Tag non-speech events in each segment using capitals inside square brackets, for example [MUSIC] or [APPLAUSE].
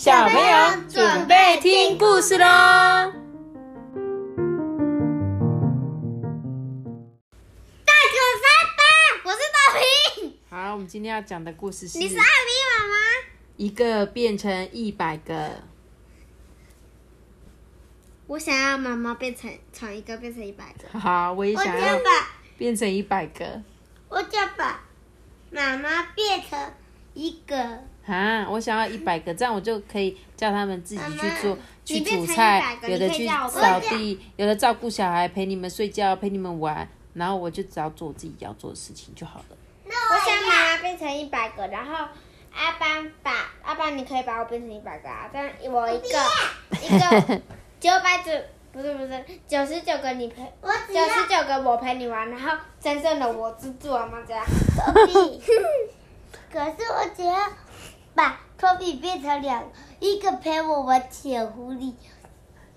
小朋友准备听故事喽！大可爸爸，我是大平。好，我们今天要讲的故事是你是艾米妈妈。一个变成一百个。我想要妈妈变成从一个变成一百个。好，我也想要变成一百个。我就把妈妈变成一个。啊，我想要一百个，[LAUGHS] 这样我就可以叫他们自己去做去煮菜有的去扫地，有的照顾小孩，陪你们睡觉，陪你们玩，然后我就只要做我自己要做的事情就好了。那我想把它变成一百个，然后阿班把阿班，你可以把我变成一百个啊，这样我一个一个 [LAUGHS] 九百九，不是不是九十九个你陪，九十九个我陪你玩，然后真正的我是做妈这样。[LAUGHS] 可是我只要把托比变成两，一个陪我玩小狐狸，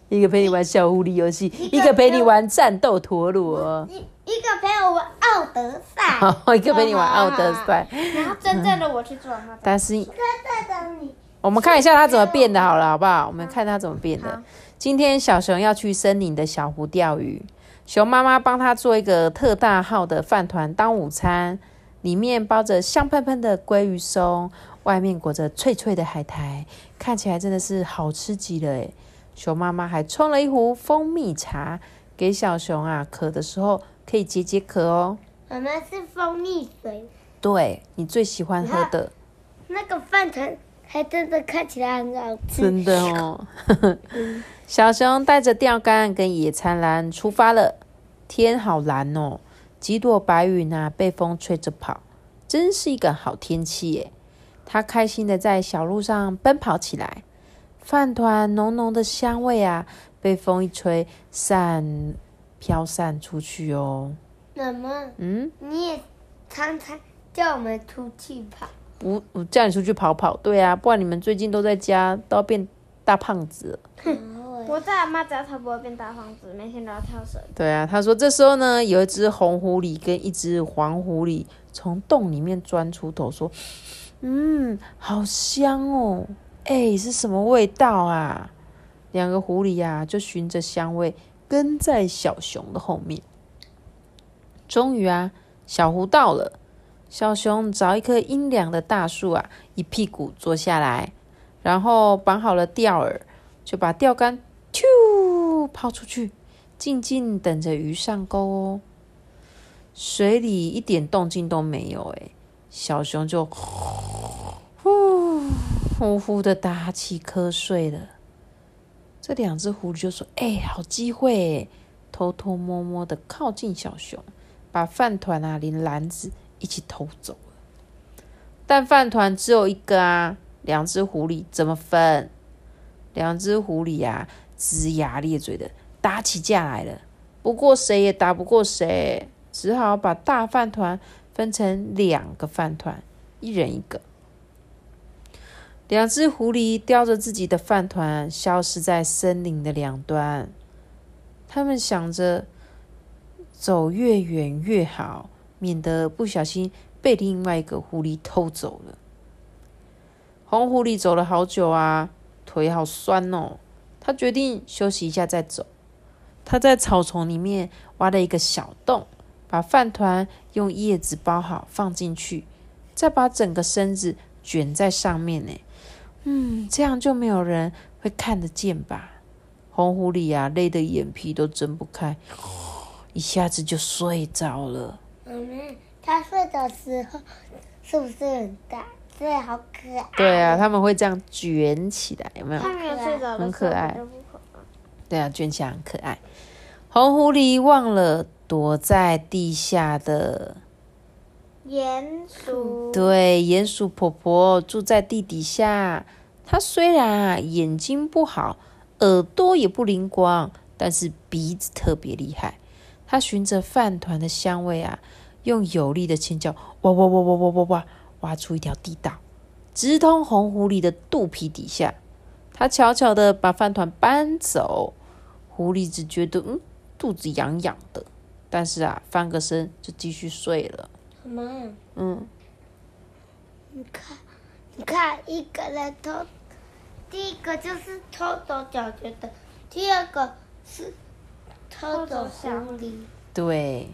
一个陪你玩小狐狸游戏，一个陪你玩战斗陀螺，一一个陪我玩奥德赛，[LAUGHS] 一个陪你玩奥德赛。然后真正的我去做。但是真正的你，我们看一下它怎么变的，好了，好不好？我们看它怎么变的。今天小熊要去森林的小湖钓鱼，熊妈妈帮他做一个特大号的饭团当午餐，里面包着香喷喷的鲑鱼松，外面裹着脆脆的海苔，看起来真的是好吃极了诶。熊妈妈还冲了一壶蜂蜜茶给小熊啊，渴的时候可以解解渴哦。妈妈是蜂蜜水，对你最喜欢喝的。那个饭团还真的看起来很好吃。真的哦。[LAUGHS] 小熊带着钓竿跟野餐篮出发了。天好蓝哦，几朵白云啊被风吹着跑，真是一个好天气耶。他开心的在小路上奔跑起来。饭团浓浓的香味啊，被风一吹散飘散出去哦。妈妈，嗯，你也常常叫我们出去跑。不我叫你出去跑跑，对啊，不然你们最近都在家，都要变大胖子了。[LAUGHS] 我在阿妈家才不会变大房子，每天都要跳绳。对啊，他说这时候呢，有一只红狐狸跟一只黄狐狸从洞里面钻出头，说：“嗯，好香哦，哎，是什么味道啊？”两个狐狸呀、就循着香味跟在小熊的后面。终于啊，小狐到了，小熊找一棵阴凉的大树啊，一屁股坐下来，然后绑好了钓饵，就把钓竿咻抛出去。静静等着鱼上钩哦。水里一点动静都没有，哎，小熊就呼呼呼的打起瞌睡了。这两只狐狸就说：“哎、好机会！”偷偷摸摸的靠近小熊，把饭团啊连篮子一起偷走了。但饭团只有一个啊，两只狐狸怎么分？两只狐狸啊，龇牙咧嘴的打起架来了。不过谁也打不过谁，只好把大饭团分成两个饭团，一人一个。两只狐狸叼着自己的饭团，消失在森林的两端。他们想着走越远越好，免得不小心被另外一个狐狸偷走了。红狐狸走了好久啊，腿好酸哦。他决定休息一下再走。他在草丛里面挖了一个小洞，把饭团用叶子包好放进去，再把整个身子卷在上面。呢，嗯，这样就没有人会看得见吧？红狐狸啊，累得眼皮都睁不开，一下子就睡着了。妈妈，他睡的时候是不是很大？对，好可爱。对啊，他们会这样卷起来，有没有？很可爱对啊，卷起来很可爱。红狐狸忘了躲在地下的，鼹鼠。对，鼹鼠婆婆住在地底下。她虽然啊眼睛不好，耳朵也不灵光，但是鼻子特别厉害。她循着饭团的香味啊，用有力的前脚挖挖挖挖挖挖挖，挖出一条地道，直通红狐狸的肚皮底下。他悄悄的把饭团搬走，狐狸只觉得嗯肚子痒痒的，但是啊翻个身就继续睡了。什么，嗯，你看，你看，一个人偷第一个就是偷走脚觉的，第二个是偷走狐狸。对，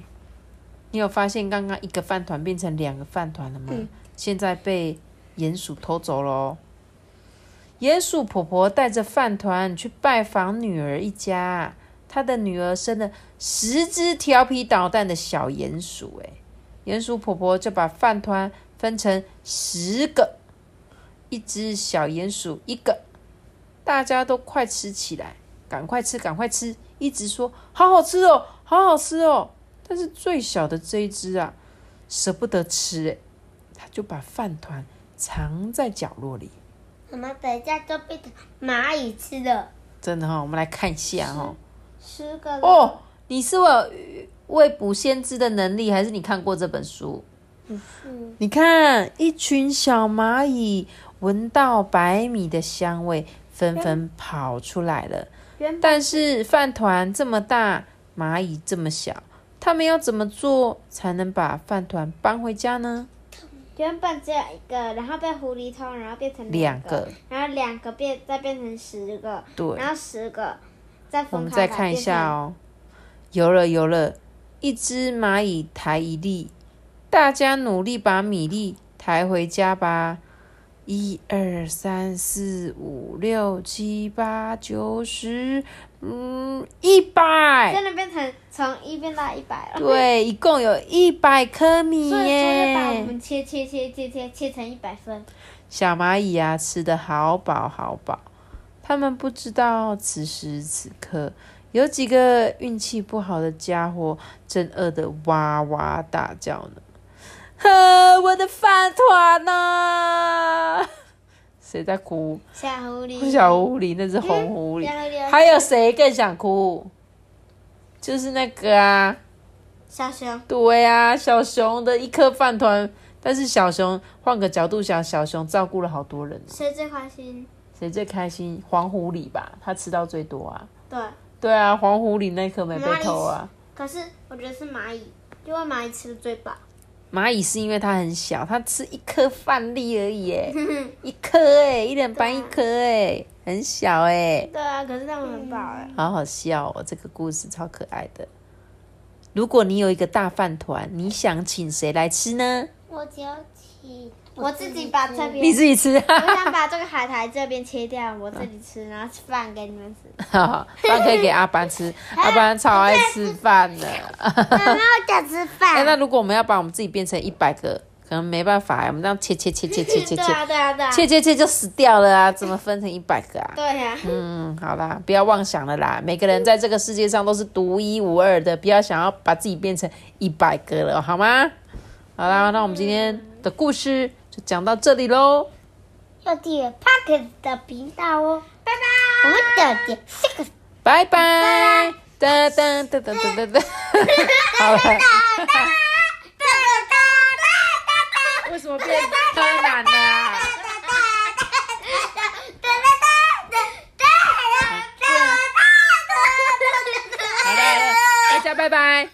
你有发现刚刚一个饭团变成两个饭团了吗？嗯现在被鼹鼠偷走了哦。鼹鼠婆婆带着饭团去拜访女儿一家，她的女儿生了十只调皮捣蛋的小鼹鼠。哎，鼹鼠婆婆就把饭团分成十个，一只小鼹鼠一个，大家都快吃起来，赶快吃，赶快吃，一直说好好吃哦，好好吃哦。但是最小的这一只啊，舍不得吃，哎，他就把饭团藏在角落里。我们等一下就变成蚂蚁吃的，真的哈、我们来看一下哈、十个哦，你是我未卜先知的能力，还是你看过这本书？嗯，你看，一群小蚂蚁闻到白米的香味，纷纷跑出来了。但是饭团这么大，蚂蚁这么小，他们要怎么做才能把饭团搬回家呢？原本只有一个，然后被狐狸偷，然后变成个两个，然后两个变再变成十个，对，然后十个再我们分开来再看一下哦。有了，有了，一只蚂蚁抬一粒，大家努力把米粒抬回家吧。一二三四五六七八九十，嗯，一百。真的变成从一变到一百了。对，一共有一百颗米所以把我耶！们切切切切切切成一百分。小蚂蚁啊，吃的好饱好饱。他们不知道此时此刻，有几个运气不好的家伙正饿得哇哇大叫呢。呵，我的饭团呢、[LAUGHS] 谁在哭？小狐狸，小狐狸，那只红狐狸。还有谁更想哭？就是那个啊，小熊，对啊，小熊的一颗饭团。但是小熊换个角度想，小熊照顾了好多人哦。谁最开心？谁最开心？黄狐狸吧，它吃到最多啊。对，对啊，黄狐狸那颗没被偷啊。可是我觉得是蚂蚁，因为蚂蚁吃的最饱。蚂蚁是因为它很小，它吃一颗饭粒而已哎，[LAUGHS] 一颗哎，一人搬一颗哎，很小哎，对啊，可是它们很饱哎。好好笑哦，这个故事超可爱的。如果你有一个大饭团，你想请谁来吃呢？我只有请我自己把这边，你自己吃，我想把这个海苔这边切掉，我自己吃，然后吃饭给你们吃。好，饭可以给阿班吃，[LAUGHS] 阿班超爱吃饭的。妈妈，我想吃哎、饭。那如果我们要把我们自己变成一百个，可能没办法，我们这样切切切切切切切，对啊，对啊，对啊。切切切就死掉了啊！怎么分成一百个啊？对呀、嗯，好啦，不要妄想了啦。每个人在这个世界上都是独一无二的，不要想要把自己变成一百个了，好吗？好啦，那我们今天的故事就讲到这里喽。要订阅 Pocket 的频道哦，拜拜。我们等点这个。拜拜！哒哒哒哒哒哒哒。好了，为什么变柯南了啊？好了，大家拜拜。